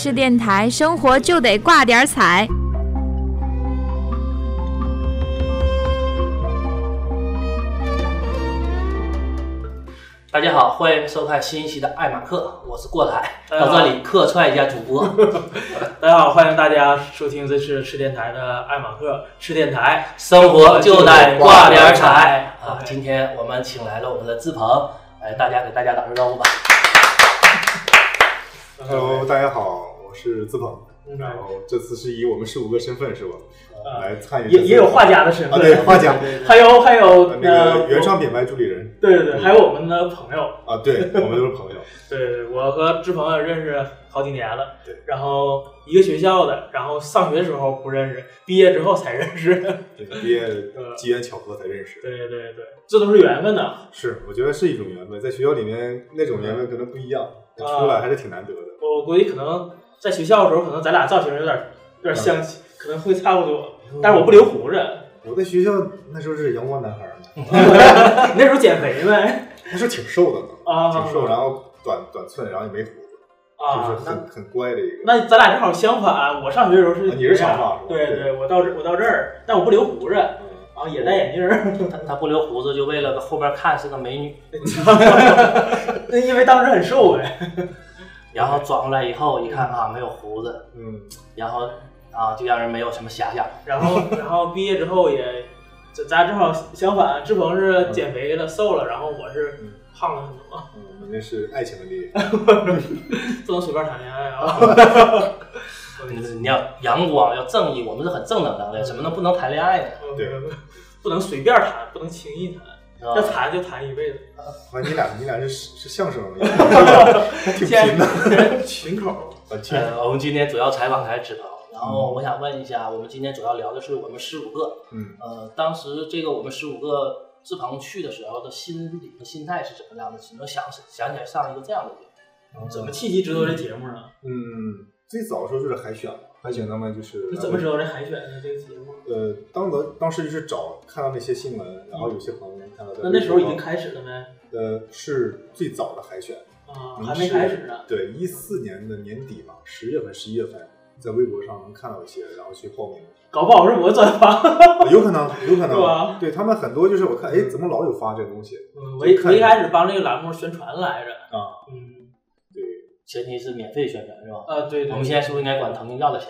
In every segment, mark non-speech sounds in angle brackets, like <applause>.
吃电台，生活就得挂点彩。大家好，欢迎收看新一期的爱马克，我是过来到这里客串一下主播。<laughs> 大家好，欢迎大家收听这次吃电台的爱马克吃电台，生活就得挂点彩啊！今天我们请来了我们的志鹏，来大家给大家打声招呼吧。Hello，大家好，我是志鹏。嗯然后这次是以我们十五个身份是吧，啊来参与也也有画家的身份，啊对画家还有还有呃那呃个原创品牌助理人对对对，还有我们的朋友，啊，对我们都是朋友。<laughs> 对对，对我和志鹏也认识好几年了，对，然后一个学校的，然后上学时候不认识，毕业之后才认识，<laughs> 对，毕业 <laughs> 呃机缘巧合才认识。对对对，这都是缘分呐。是，我觉得是一种缘分，在学校里面那种缘分可能不一样，出来还是挺难得的。我估计可能在学校的时候，可能咱俩造型有点有点相似，可能会差不多，但是我不留胡子，我在学校那时候是阳光男孩儿 <laughs> 那时候减肥呗？那时候挺瘦的呢，啊，挺瘦，然后短短寸，然后也没胡子，啊，就是很很乖的一个。那咱俩正好相反，我上学的时候是啊你是长发是吧对对对，我到这我到这儿，但我不留胡子，然嗯后也戴眼镜儿，他他不留胡子，就为了后面看是个美女，<laughs> 那因为当时很瘦呗。<laughs> 然后转过来以后一看啊没有胡子，嗯，然后啊就让人没有什么遐想。然后然后毕业之后也，咱咱正好相反，志鹏是减肥了瘦了，然后我是嗯胖了很多，嗯，我们那是爱情的力量。不能随便谈恋爱啊。<laughs> 你你要阳光，要正义，我们是很正能量的，怎么能不能谈恋爱呢？对不能随便谈，不能轻易谈，要谈就谈一辈子。啊，你俩你俩是是相声 <laughs> 的，还挺拼的。的，群口。啊，亲呃，我们今天主要采访的还是志鹏，然后我想问一下，我们今天主要聊的是我们十五个，嗯，呃，当时这个我们十五个志鹏去的时候的心理和心态是怎么样的？只能想想起来上一个这样的节目？怎么契机知道这节目呢？嗯，最早的时候就是海选嘛，海选他们就是你怎么知道这海选的这个节目？呃，当时当时就是找看到那些新闻，然后有些朋友那那时候已经开始了没？呃是最早的海选，啊，嗯还没开始呢。对，一四年的年底吧，十月份、十一月份，在微博上能看到一些，然后去报名，搞不好是我转发。啊有可能，有可能，<laughs> 对他们很多就是我看，哎，怎么老有发这个东西嗯，我一我一开始帮这个栏目宣传来着。啊？嗯，对，前提是免费宣传是吧？啊，对对。我们现在是不是应该管腾讯要的钱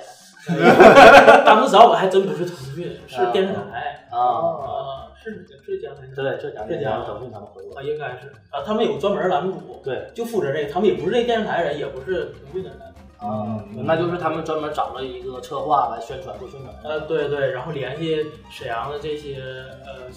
<laughs> 当时找我还真不是腾讯，是电视台啊？啊，是浙江还是？对，浙江浙江腾讯他们合作啊，，应该是啊，他们有专门栏目组，对就负责这个，他们也不是这电视台人，也不是腾讯的人。啊，那就是他们专门找了一个策划来宣传做宣传。呃，对对，然后联系沈阳的这些呃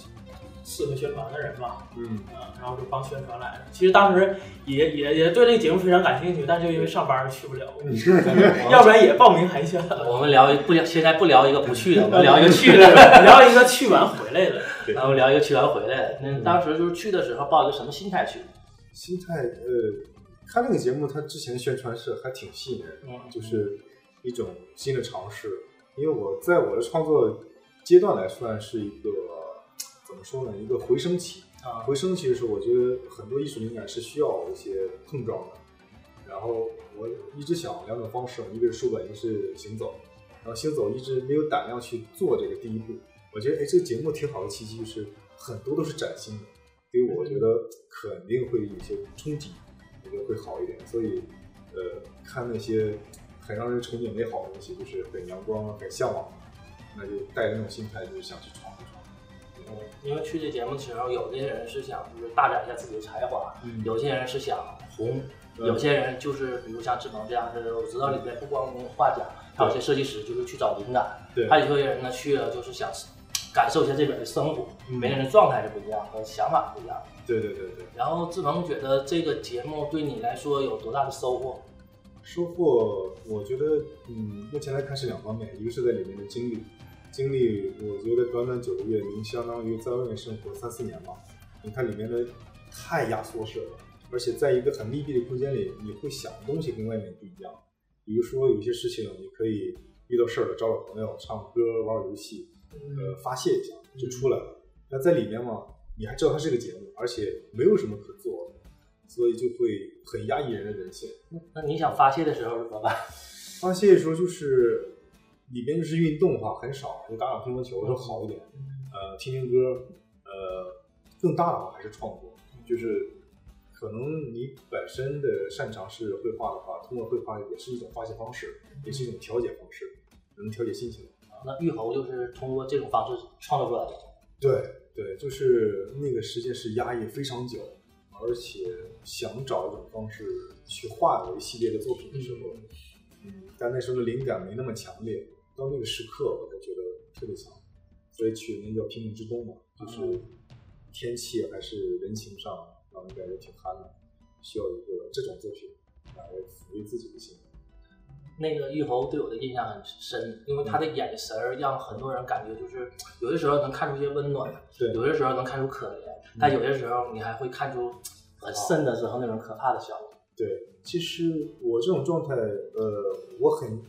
适合宣传的人吧，嗯，啊，然后就帮宣传来的。其实当时也也也对这个节目非常感兴趣，但就因为上班去不了，<laughs> 要不然也报名海选了。我们聊一不聊，现在不聊一个不去的，我们聊一个去的。<laughs> 聊一个去完回来的，<laughs> 然后聊一个去完回来的。那当时就是去的时候抱一个什么心态去？心态呃，看那个节目，他之前宣传是还挺吸引人的，嗯就是一种新的尝试。因为我在我的创作阶段来算是一个怎么说呢，一个回升期。啊回升期的时候，我觉得很多艺术灵感是需要一些碰撞的。然后我一直想两种方式，一个是书本，一个是行走。然后行走一直没有胆量去做这个第一步。我觉得哎，这个节目挺好的契机，就是很多都是崭新的，所以我觉得肯定会有些冲击，我觉得会好一点。所以，呃，看那些很让人憧憬美好的东西，就是很阳光、很向往，那就带着那种心态，就是想去闯。嗯。因为去这节目的时候，有些人是想就是大展一下自己的才华，嗯。有些人是想红，嗯有些人就是比如像志鹏这样的，我知道里面不光有画家，还有些设计师就是去找灵感，对。还有些人呢去了就是想感受一下这边的生活，嗯。每个人的状态是不一样和想法不一样。对对对对，然后志鹏觉得这个节目对你来说有多大的收获？收获，我觉得，嗯，目前来看是两方面，一个是在里面的经历，经历，我觉得短短九个月，您相当于在外面生活三四年吧，你看里面的太压缩式了，而且在一个很密闭的空间里，你会想的东西跟外面不一样。比如说有些事情，你可以遇到事儿了，找找朋友，唱歌、玩玩游戏，呃，发泄一下就出来了。那在里面嘛，你还知道它是个节目，而且没有什么可做的，所以就会很压抑人的人性。那你想发泄的时候怎么办？发泄的时候就是里边就是运动哈很少，就打打乒乓球就好一点，呃，听听歌，呃，更大的话还是创作，就是可能你本身的擅长是绘画的话，通过绘画也是一种发泄方式，也是一种调节方式，能调节心情。那玉猴就是通过这种方式创作出来的。对对，就是那个时间是压抑非常久，而且想找一种方式去画一系列的作品的时候，嗯，但那时候的灵感没那么强烈，到那个时刻我才觉得特别强，所以取名叫平冥之冬嘛，就是天气还是人情上让人感觉挺寒冷，需要一个这种作品来抚慰自己的心。那个玉猴对我的印象很深，因为他的眼神儿让很多人感觉就是有的时候能看出一些温暖，对。有的时候能看出可怜，但有些时候你还会看出很深的时候那种可怕的笑容。对，其实我这种状态，呃，我很，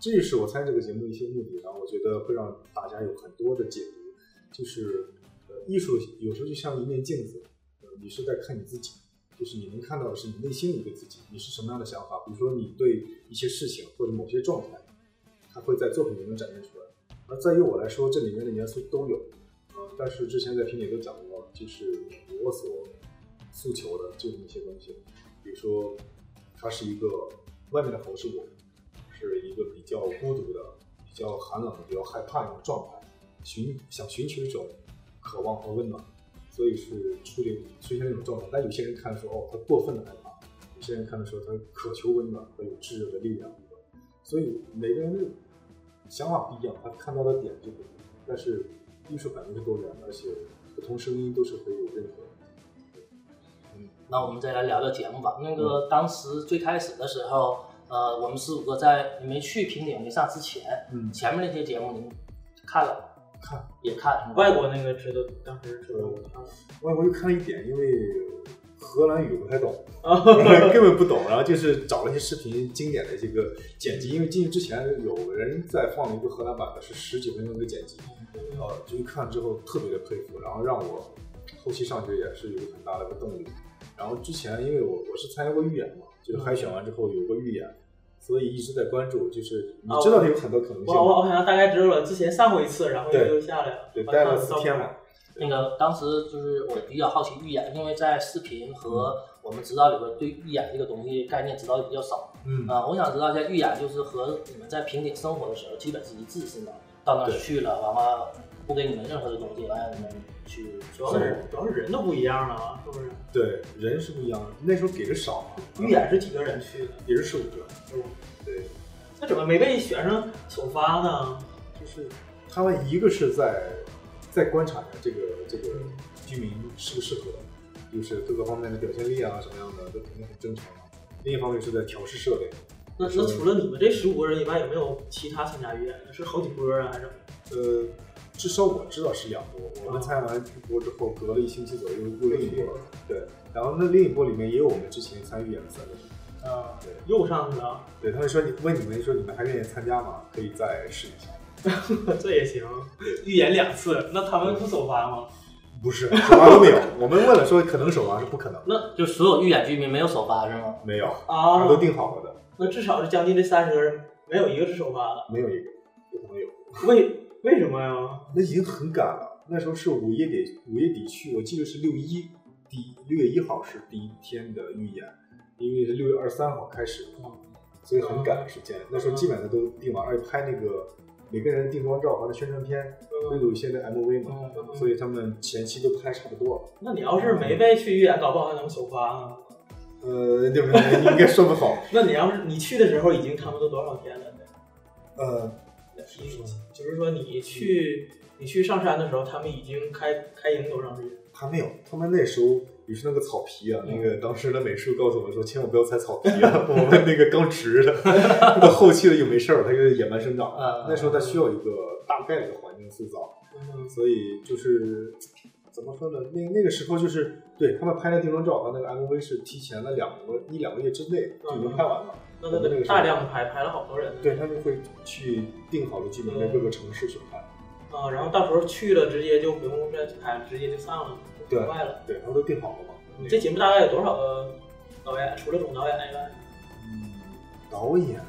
这也是我参与这个节目的一些目的。然后我觉得会让大家有很多的解读，就是，呃，艺术有时候就像一面镜子，呃，你是在看你自己，就是你能看到的是你内心的一个自己，你是什么样的想法。比如说你对一些事情或者某些状态，它会在作品里面展现出来。而在于我来说，这里面的元素都有，呃，但是之前在评里都讲过，就是我所诉求的就是那些东西。比如说，它是一个外面的猴是我，是一个比较孤独的、比较寒冷的、比较害怕的一种状态，寻想寻求一种渴望和温暖，所以是出现出现那种状态。但有些人看的时候，哦，他过分的害怕；有些人看的时候，他渴求温暖和有炙热的力量。所以每个人的想法不一样，他看到的点就不一样。但是艺术肯定是多元的，而且不同声音都是可以有认可的。那我们再来聊聊节目吧。那个当时最开始的时候，呃，我们四五个在你没去平顶没上之前，嗯前面那些节目您看了看也看，是吧外国那个知道，当时知道啊外国就看了一点，因为荷兰语不太懂，<laughs> 啊，根本不懂。然后就是找了一些视频经典的这个剪辑，因为进去之前有人在放了一个荷兰版的，是十几分钟的剪辑，呃，就一看之后特别的佩服，然后让我后期上学也是有很大的一个动力。然后之前因为我我是参加过预演嘛，就是海选完之后有过预演，所以一直在关注，就是你知道它有很多可能性我我吗，我好像大概知道了，之前上过一次，然后就又又下来了，对，我待了看照片四天嘛，那个当时就是我比较好奇预演，因为在视频和我们知道里边对预演这个东西概念知道的比较少。嗯啊、我想知道一下预演就是和你们在平顶生活的时候基本是一致是吗？到那儿去了，完了不给你们任何的东西，完了你们去主要是主要是人都不一样了啊，是不是？对，人是不一样的，那时候给的少嘛，预演是几个人去的？也是十五个，对。那怎么没被选上首发呢？就是他们一个是在在观察一下这个这个居民适不适合，就是各个方面的表现力啊什么样的都肯定很正常嘛。另一方面是在调试设备，那那除了你们这十五个人以外，有没有其他参加预演的？是好几波啊，还是？呃，至少我知道是两波。我们参加完一波之后，隔了一星期左右又又另一波了。对，然后那另一波里面也有我们之前参与演的三个人。啊，对又上去了，对，他们说你问你们说你们还愿意参加吗？可以再试一下。<laughs> 这也行。预演两次，那他们不首发吗？<laughs> 不是，首发都没有。我们问了说可能首发是不可能，那就所有预演居民没有首发是吗？没有，啊他，都定好了的，那至少是将近这三十个人，没有一个是首发的。没有一个不可能有。<laughs> 为为什么呀？那已经很赶了。那时候是五月底，五月底去，我记得是六一第六月一号是第一天的预演，因为是六月二十三号开始，所以很赶的时间。那时候基本上都定完，而且拍那个每个人的定妆照和那宣传片都有一些的 MV 嘛，嗯所以他们前期都拍差不多了。那你要是没被去预演，搞不好还能首发呢。呃，对不对？应该说不好。<laughs> 那你要是你去的时候已经差不多多少天了？呃，就是说你去你去上山的时候，他们已经开开营多长时间？还没有，他们那时候也是那个草皮啊，那个当时的美术告诉我们说，千万不要踩草皮啊，<laughs> 我们那个刚植的，到后期了又没事儿，它就野蛮生长。嗯那时候它需要一个大概的环境塑造，嗯所以就是怎么说呢？那那个时候就是对他们拍的定妆照和那个 MV 是提前了两个一两个月之内就已经拍完了。那他得大量的拍，拍了好多人。对，他们会去定好了剧本，在各个城市去拍。啊，然后到时候去了，直接就不用再拍，直接就散了，就对快了。对，他们都定好了嘛。你这节目大概有多少个导演？除了总导演以外，嗯，导演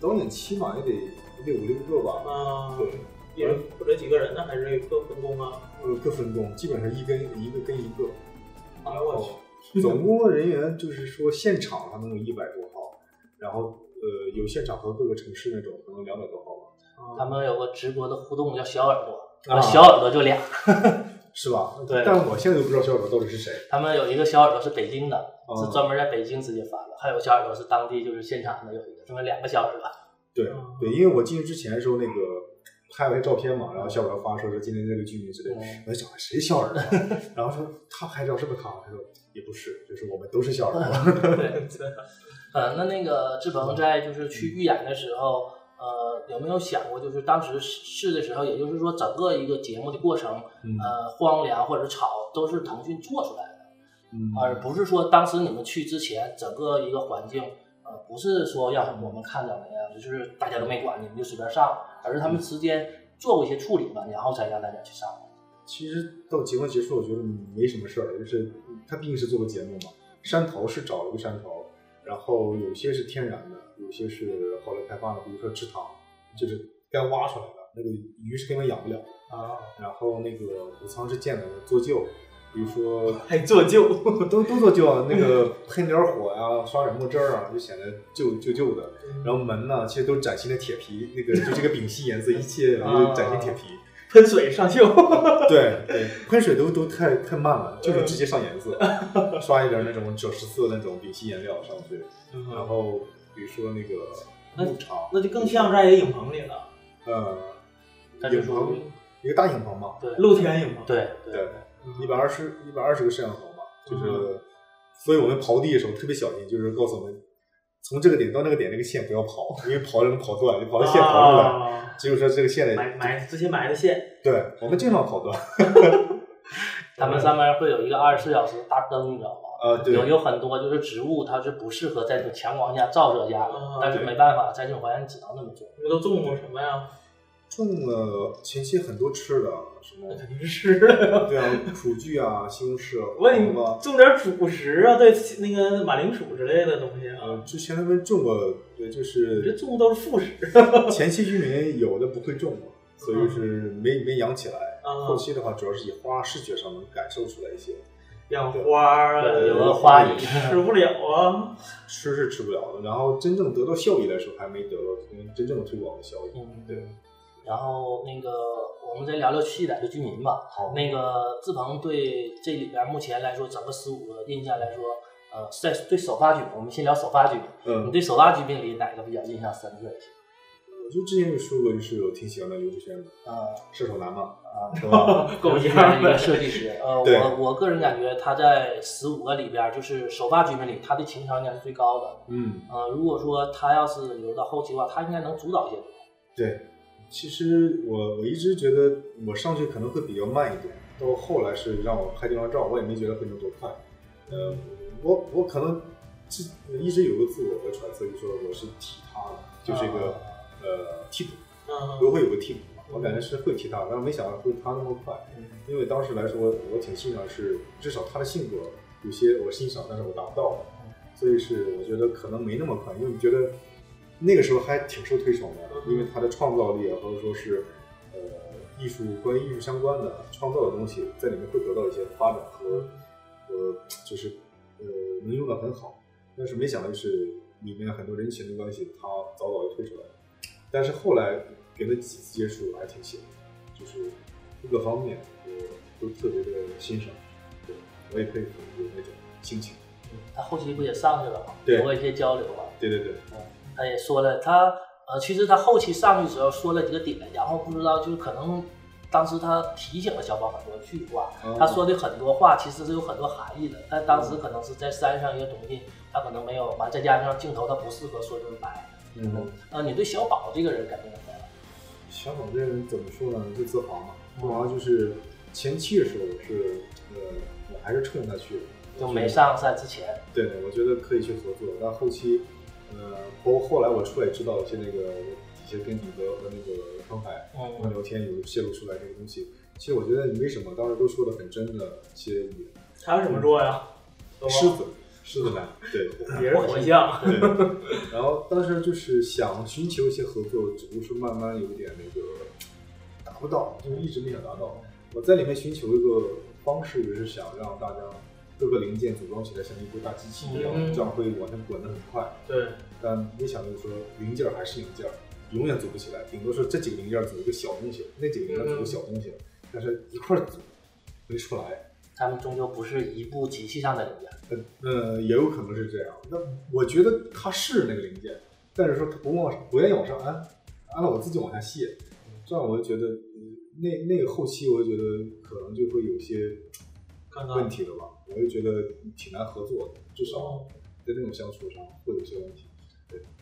导演起码也得也得五六个吧。啊，对，一人负责几个人呢？还是各分工啊？呃，各分工，基本上一跟一个跟一个。哎呦我去，总工作人员就是说现场他能有一百多号，然后呃有现场和各个城市那种可能两百多号吧。他们有个直播的互动叫小耳朵，啊小耳朵就俩。<laughs> 是吧？对但我现在都不知道小耳朵到底是谁。他们有一个小耳朵是北京的，哦是专门在北京直接发的；还有小耳朵是当地就是现场的有一个，他们两个小耳朵。对嗯对，因为我进去之前的时候，那个拍了一照片嘛，然后小耳朵发说说今天这个居民之类的，嗯我就想谁小耳朵，<laughs> 然后说他拍照是不是他？他说也不是，就是我们都是小耳朵。<laughs> 对，呃，那那个志鹏在就是去预演的时候，呃，有没有想过，就是当时试的时候，也就是说整个一个节目的过程，嗯呃，荒凉或者吵都是腾讯做出来的，嗯而不是说当时你们去之前整个一个环境，呃，不是说让我们看到那样，就是大家都没管你们就随便上，而是他们之间做过一些处理吧，然后才让大家去上。其实到节目结束，我觉得没什么事儿，就是他毕竟是做个节目嘛。山头是找了个山头，然后有些是天然的，有些是后来开发的，比如说池塘，就是该挖出来的，那个鱼是根本养不了的。啊，然后那个谷仓是建的做旧，比如说 <laughs> 还做旧，<laughs> 都都做旧啊，那个喷点火呀、刷点墨汁儿啊，就显得旧旧旧的。然后门呢，其实都是崭新的铁皮，那个就这个丙烯颜色，一切都是崭新铁皮。喷水上锈，<laughs> 对 <laughs> 对，喷水都都太太慢了，就是直接上颜色，<laughs> 刷一点那种赭石色那种丙烯颜料上去。然后比如说那个那牧场，那就更像在一个影棚里了，呃影棚一个大影棚嘛，对露天影棚。对。对，一百二十一百二十个摄像头嘛，就是，所以我们刨地的时候特别小心，就是告诉我们从这个点到那个点那个线不要跑，因为跑就能跑断，就跑到线刨出来。啊结果说这个线的买买之前埋的线，对我们经常跑断。<laughs> 他们上面会有一个二十四小时大灯，你知道吗？呃，对，有有很多就是植物，它是不适合在这种强光下照射下的，啊但是没办法，在这种环境只能那么做。你们都种过什么呀？种了前期很多吃的，什么那肯定是吃的。<laughs> 对啊，<laughs> 苦苣啊、西红柿问你黄瓜。种点主食啊，对，那个马铃薯之类的东西啊呃，。之前他们种过，对，就你这种的都是副食 <laughs> 前期居民有的不会种嘛，所以是没没养起来。后啊，期的话，主要是以花视觉上能感受出来一些，养花儿啊，有个个花也，吃不了啊。吃是吃不了的，然后真正得到效益来说，还没得到真正的推广的效益。嗯，对。然后那个，我们再聊聊七仔的居民吧。好那个志鹏对这里边目前来说，整个十五个印象来说，呃，在对首发居民，我们先聊首发居民。你嗯，对首发居民里哪个比较印象深刻一些？我就之前就说过，就是我挺喜欢的刘志轩的啊射手男嘛，啊，是吧？<laughs> 够一样个设计师。呃，<laughs> 我我个人感觉他在十五个里边，就是首发居民里，他的情商应该是最高的。嗯，呃，如果说他要是留到后期的话，他应该能主导一些。对。其实我我一直觉得我上去可能会比较慢一点，到后来是让我拍这张照，我也没觉得会有多快。呃，我我可能自一直有个自我的揣测，就是说我是踢他的，就是一个、呃替补，嗯我会有个替补嘛，我感觉是会踢他，但是没想到会他那么快。因为当时来说，我挺欣赏是，至少他的性格有些我欣赏，但是我达不到，所以是我觉得可能没那么快，因为觉得那个时候还挺受推崇的，因为他的创造力啊，或者说是呃艺术关于艺术相关的创造的东西，在里面会得到一些发展和呃就是呃能用的很好，但是没想到就是里面很多人情的关系，他早早就退出来了，但是后来给了几次接触，还挺喜欢的，就是各个方面我都特别的欣赏，对我也佩服有那种心情。他后期不也上去了吗？对有过一些交流嘛。对对对，他也说了，他呃，其实他后期上去的时候说了几个点，然后不知道就是可能当时他提醒了小宝很多句话，哦他说的很多话其实是有很多含义的，但当时可能是在山上一些东西，他可能没有完，再加上镜头他不适合说这么白。嗯，呃，你对小宝这个人感觉怎么样？小宝这人怎么说呢？就自豪嘛，自豪就是前期的时候是呃，我还是冲着他去的，就没上山之前，对对，我觉得可以去合作，但后期，呃，包括后来我出来知道一些那个一些跟你的和那个康海他们嗯，聊天有泄露出来这个东西，其实我觉得没什么，当时都说的很真的一些语言。他有什么座呀？狮子，狮子男，对。<laughs> 也是火象。<laughs> 对，然后当时就是想寻求一些合作，只不过是慢慢有点那个达不到，就是一直没想达到。我在里面寻求一个方式，就是想让大家各个零件组装起来像一部大机器一样，嗯这样会往前滚得很快。对，但没想到说零件儿还是零件儿，永远组不起来，顶多是这几个零件儿组一个小东西，那几个零件组个小东西，但是一块儿组没出来。他们终究不是一部机器上的零件。呃呃，也有可能是这样。那我觉得它是那个零件，但是说它不往不愿意往上安，安了我自己往下卸，这样我就觉得，嗯那那个后期我就觉得可能就会有些问题了吧，我就觉得挺难合作的，至少在那种相处上会有些问题。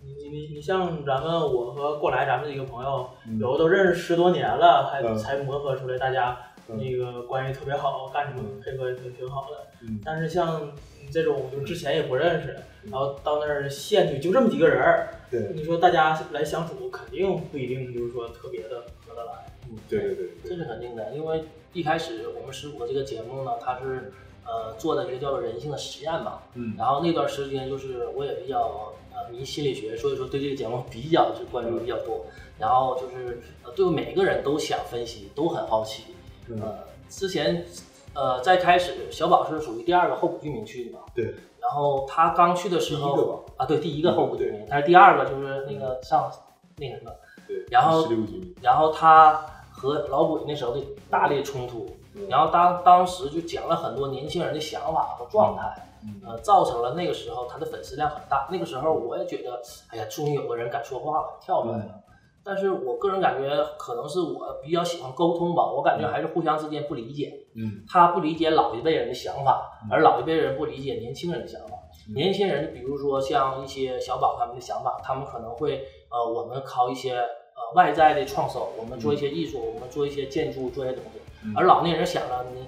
你你你你像咱们我和过来咱们几个朋友，嗯。有的都认识十多年了，还嗯。才磨合出来，大家嗯。那个关系特别好，干什么嗯。配合也挺挺好的。嗯。但是像你这种就之前也不认识，嗯。然后到那儿县去就这么几个人儿，对。你说大家来相处，肯定不一定就是说特别的合得来。嗯，对对对。这，是肯定的，因为一开始我们十五个这个节目呢，它是呃做的一个叫做人性的实验嘛，嗯。然后那段时间就是我也比较呃迷心理学，所以说对这个节目比较就关注比较多，然后就是呃对每个人都想分析，都很好奇，嗯。呃之前呃在开始小宝是属于第二个候补居民去的嘛，对，然后他刚去的时候啊对第一个候补居民，但是第二个就是那个上那个什么。对，然后然后他和老鬼那时候的大力冲突，然后当当时就讲了很多年轻人的想法和状态，嗯呃，造成了那个时候他的粉丝量很大。那个时候我也觉得，哎呀，终于有个人敢说话了，跳出来了。但是我个人感觉，可能是我比较喜欢沟通吧，我感觉还是互相之间不理解。嗯他不理解老一辈人的想法，而老一辈人不理解年轻人的想法。嗯年轻人，比如说像一些小宝他们的想法，他们可能会呃，我们靠一些呃外在的创收，我们做一些艺术，我们做一些建筑，做一些东西。嗯而老年人想了，你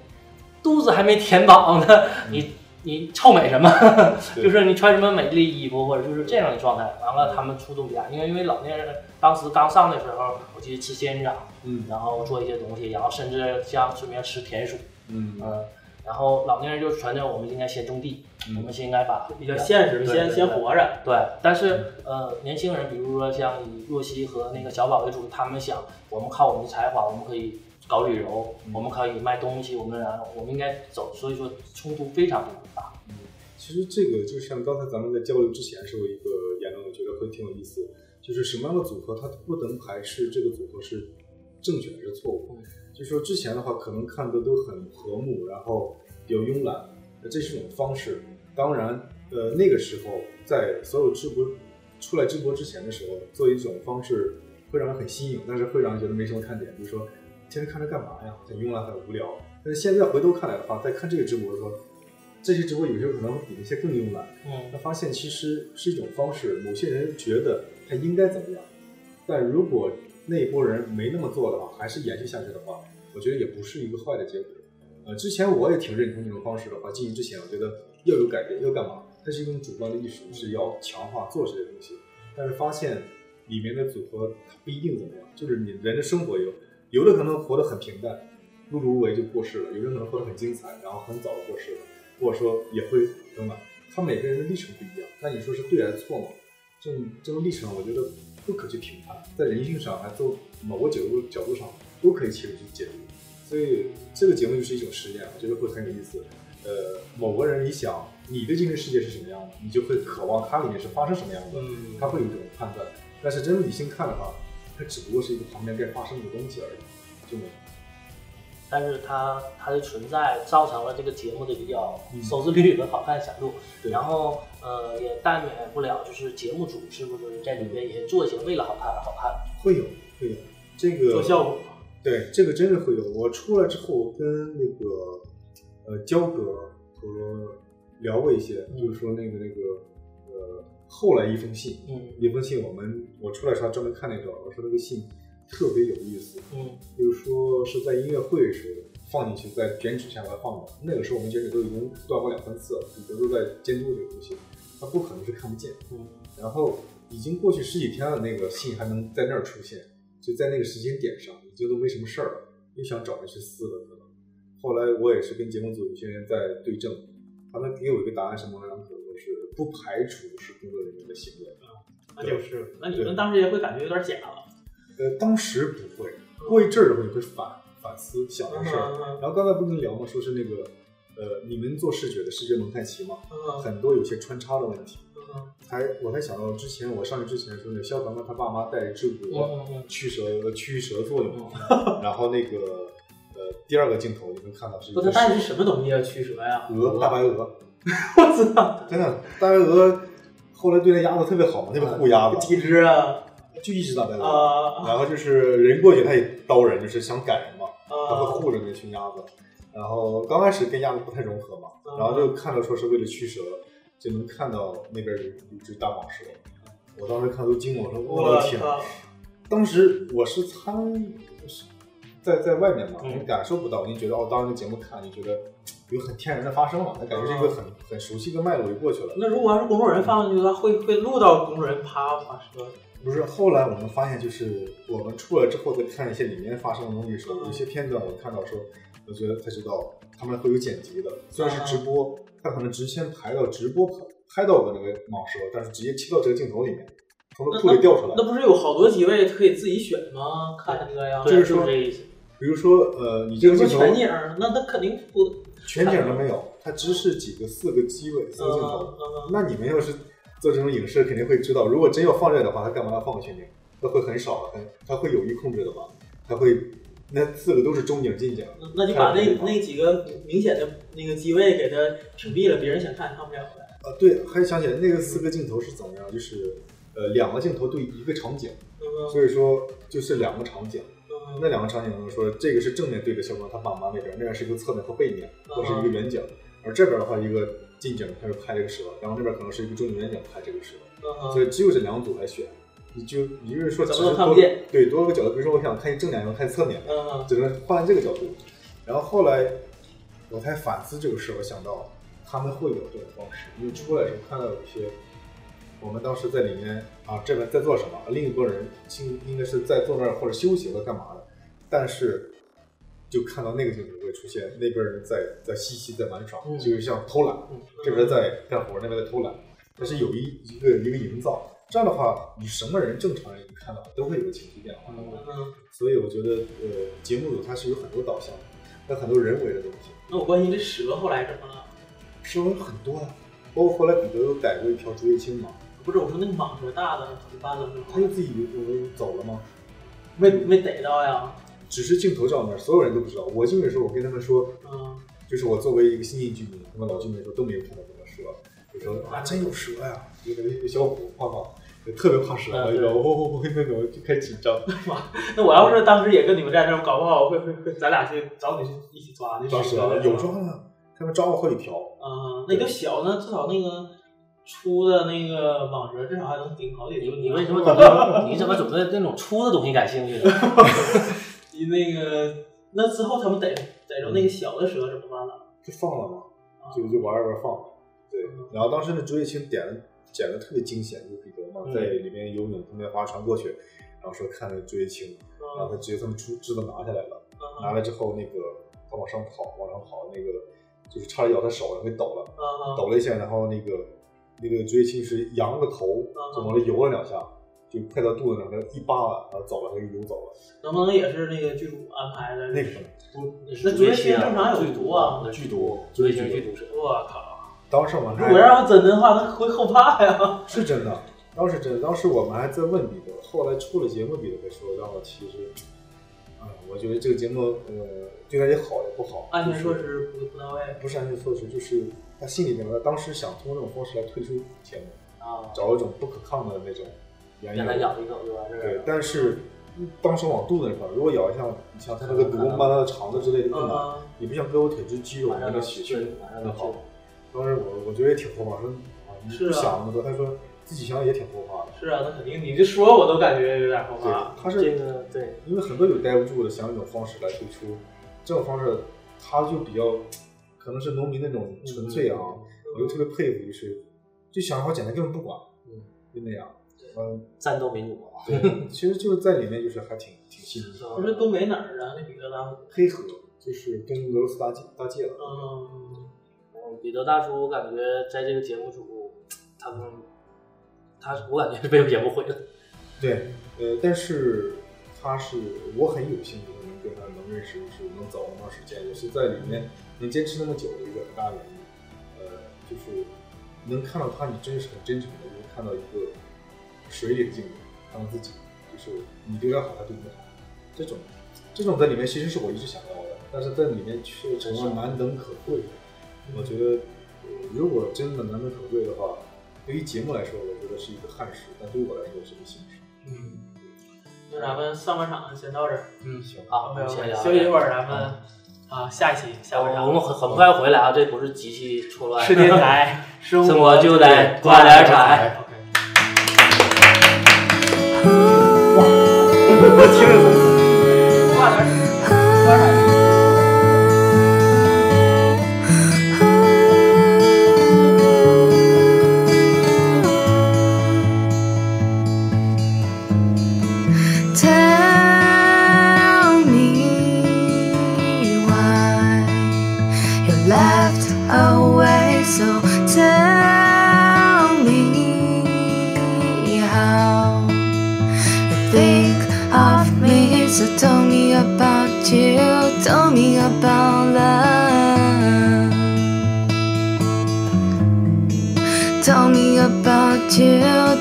肚子还没填饱呢，<laughs> 你你臭美什么？<laughs> 就是你穿什么美丽衣服，或者就是这样的状态。完了，他们触动比较大，因为因为老年人当时刚上的时候，我记得吃仙人掌，嗯然后做一些东西，然后甚至像顺便吃田鼠，嗯嗯，然后老年人就传讲我们应该先种地，嗯我们先应该把比较现实，先对对对先活着。对，但是呃，年轻人，比如说像以若曦和那个小宝为主，他们想，我们靠我们的才华，我们可以搞旅游，我们可以卖东西，我们然后我们应该走，所以说冲突非常非常大。嗯其实这个就像刚才咱们在交流之前说一个言论，我觉得会挺有意思，就是什么样的组合它不能排斥这个组合是正确还是错误。嗯就说之前的话，可能看的都很和睦，然后比较慵懒，那这是一种方式。当然，呃，那个时候在所有直播出来直播之前的时候，做一种方式会让人很新颖，但是会让人觉得没什么看点。就是说，天天看着干嘛呀？很慵懒，很无聊。但是现在回头看来的话，在看这个直播的时候，这些直播有些可能比那些更慵懒。嗯那发现其实是一种方式，某些人觉得他应该怎么样，但如果那一波人没那么做的话，还是延续下去的话，我觉得也不是一个坏的结果。呃，之前我也挺认同这种方式的话，进行之前我觉得要有改变，要干嘛？它是一种主观的艺术，是要强化做这些东西。但是发现里面的组合它不一定怎么样，就是你人的生活有有的可能活得很平淡，碌碌无为就过世了；有的可能活得很精彩，然后很早就过世了，或者说也会等等。他每个人的历程不一样，那你说是对还是错吗？这这种历程，我觉得不可去评判，在人性上还从某个角度角度上都可以切入去解读。所以这个节目就是一种实验，我觉得会很有意思。呃，某个人你想你的精神世界是什么样的，你就会渴望它里面是发生什么样的，嗯他会有一种判断。但是真理性看的话，它只不过是一个旁边该发生的东西而已，就没有。但是它它的存在造成了这个节目的比较嗯收视率和好看程度，对然后呃也但免不了就是节目组是不是在里面也做一些为了好看而好看。会有会有这个做效果。对，这个真的会有。我出来之后跟那个呃焦哥和聊过一些，嗯就是说那个那个呃后来一封信，嗯一封信我们我出来时候还专门看那个，我说那个信特别有意思，嗯就是说是在音乐会的时候放进去，在卷纸下来放的。那个时候我们卷纸都已经断过两三次了，彼得都在监督这个东西，他不可能是看不见。嗯然后已经过去十几天了，那个信还能在那儿出现，就在那个时间点上，已经都没什么事儿了，又想找人去撕了可能。后来我也是跟节目组有些人在对证，他们给我一个答案是模棱两可的，我是不排除是工作人员的行为。那就是，那你们当时也会感觉有点假了。呃，当时不会，过一阵儿的话你会反反思想这事儿。嗯然后刚才不跟你聊吗？说是那个呃，你们做视觉的视觉蒙太奇嘛，嗯很多有些穿插的问题。嗯才我才想到之前我上去之前说那个肖凡凡他爸妈带着治国嗯嗯驱蛇有个驱蛇作用，<laughs> 然后那个呃第二个镜头你能看到是一不，个它带的是什么东西啊？驱蛇呀？鹅大白鹅，<laughs> 我操！真的大白鹅后来对那鸭子特别好嘛，特别护鸭子，几只啊？就一只大白鹅，啊然后就是人过去他也刀人，就是想赶人嘛，他会啊！护着那群鸭子。然后刚开始跟鸭子不太融合嘛，嗯然后就看到说是为了驱蛇，就能看到那边有有只大蟒蛇。我当时看都惊了，我说我我的天！靠！当时我是参是在在外面嘛，嗯你感受不到，你觉得哦，当时节目看，你觉得有很天然的发生了，那感觉是一个很很熟悉的脉络就过去了。那如果要是工作人员放进去的话，会会录到工作人员啪把蛇。不是，后来我们发现，就是我们出来之后再看一些里面发生的东西的时候，嗯有些片段我看到说，我觉得才知道他们会有剪辑的，虽然是直播，他可能直先排到直播拍拍到的那个蟒蛇，但是直接切到这个镜头里面，从这库里掉出来。那不是有好多机位可以自己选吗？看那个呀，对，就是说这意思。比如说，呃，你这个什镜头全景儿，那他肯定不。全景都没有，它只是几个四个机位、四个镜头。那你们要是做这种影视，肯定会知道，如果真要放这的话，他干嘛要放个全景？那会很少的，很他会有意控制的吧？他会那四个都是中景、近景。那那就把那那几个明显的那个机位给它屏蔽了，别人想看也看不了的。啊，对，还想起来那个四个镜头是怎么样？就是呃两个镜头对一个场景，嗯所以说就是两个场景。嗯那两个场景呢，说这个是正面对着肖光他爸妈那边，那边是一个侧面和背面，或是一个远景。而这边的话，一个近景他就拍这个蛇，然后那边可能是一个中景远景拍这个蛇。嗯所以只有这两组来选，你就你就是说怎么都只是多看不见对多个角度，比如说我想看正脸，我看侧面，嗯只能换这个角度。然后后来我才反思这个事，我想到他们会有这种方式，因为出来的时候看到有一些，我们当时在里面啊这边在做什么，另一拨人应应该是在坐那儿或者休息或干嘛的，但是。就看到那个镜头会出现，那边人在在嬉戏，在玩耍，嗯就是像偷懒，嗯这边在干活，那边在偷懒，但是有一一个一个营造，这样的话，你什么人正常人一看到都会有个情绪变化。嗯，所以我觉得，呃，节目组它是有很多导向的，有很多人为的东西，那我关心这蛇后来怎么了？声纹很多啊。包括后来彼得又逮过一条竹叶青嘛，不是我说那个蟒蛇大的怎么办了？他就自己呃走了吗？没没逮到呀？只是镜头照那儿，所有人都不知道。我进去的时候，我跟他们说，嗯就是我作为一个新进居民，他们老居民说都没有看到这个蛇，就说啊真有蛇呀、有那个小虎胖胖，就特别怕蛇，嗯然后我我我那种就开始紧张。<laughs> 那我要是当时也跟你们在这儿，搞不好会会会，咱俩去找你去一起抓那抓蛇蛇有抓呢，他们抓过好几条。啊，那个小呢，至少那个粗的那个蟒蛇至少还能顶好几你。你为什么 <laughs> 总你怎么总对那种粗的东西感兴趣呢？<laughs> 你那个那之后他们逮逮着那个小的蛇怎么办呢？就放了嘛，啊就就玩儿玩放。对嗯，然后当时那竹叶青点的剪的特别惊险，就是彼得嘛，嗯在里面游泳，旁边划船过去，然后说看那个竹叶青，然后他直接他们出枝子拿下来了，拿来之后那个他往上跑，往上跑，那个就是差点咬他手，然后给抖了，啊抖了一下，然后那个那个竹叶青是扬了个头，就往里游了两下，就快到肚子上，他，一扒拉，然后走了，他就游走了。能不能也是那个剧组安排的？那个不那竹叶青正常有毒啊那剧毒竹叶青剧毒是。我靠！当时我如果让我真的话，他会后怕呀。是真的，当时真的，当时我们还在问彼得，后来出了节目，彼得才说，让我其实，啊、我觉得这个节目，呃，对他也好也不好，安全措就是施不不到位不是安全措施，就是他心里面，他当时想通过这种方式来退出节目，啊，找一种不可抗的那种原因让。他咬一口就完事儿对。，但是当时往肚子那块儿，如果咬一下，你像他那个毒蔓到肠子之类的更难，啊，你不像胳膊腿之肌肉那个血对清马上能好。当时我我觉得也挺后怕，说啊你不想那么多，他说自己想也挺后怕的。是啊，那肯定，你这说我都感觉有点后怕。，他是这个对，因为很多有待不住的，想一种方式来退出，这种方式他就比较可能是农民那种纯粹啊，我就特别佩服，就是就想好简单，根本不管，嗯，就那样。嗯，战斗民族啊，对，其实就是在里面就是还挺挺细腻的。不是东北哪儿啊？那彼得大叔。黑河就是跟俄罗斯搭界搭界了，嗯，彼得大叔，我感觉在这个节目组他们他我感觉是被也不会了。对，呃，但是他是我很有幸能跟他能认识，是能走那么长时间，也是在里面能坚持那么久的一个很大原因。呃，就是能看到他，你真是很真诚的，能看到一个水里的镜子，看到自己，就是你对他好，他对你好，这种这种在里面其实是我一直想要的，但是在里面却成了难能可贵的。我觉得，呃如果真的难能可贵的话，对于节目来说，我觉得是一个憾事，但对于我来说是个幸事。嗯，那咱们上半场先到这儿。嗯，行，好，我们先聊。休息一会儿，咱们啊下一期下半场。我们很很快回来啊，这不是机器错乱。是电台，<laughs> 生生活就得挂点彩。OK。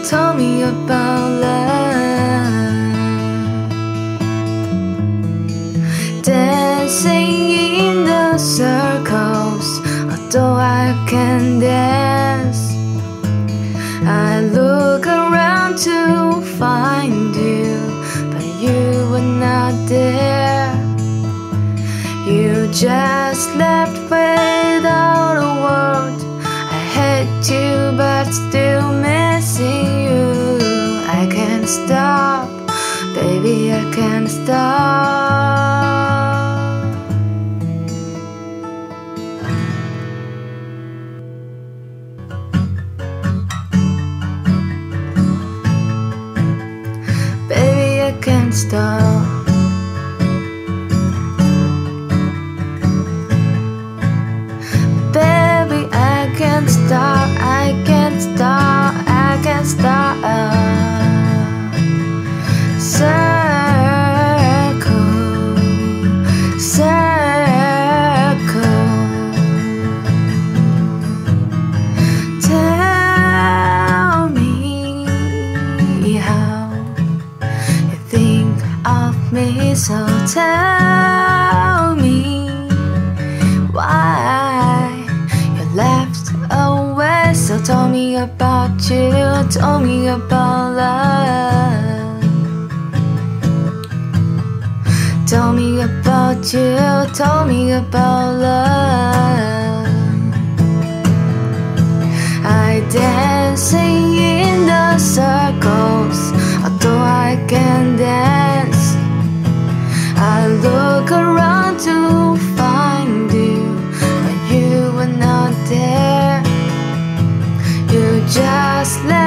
Tell me about love. Dancing in the circles, although I can dance. I look around to find you, but you were not there. You just about love. I dancing in the circles, although I can dance. I look around to find you, but you were not there. You just left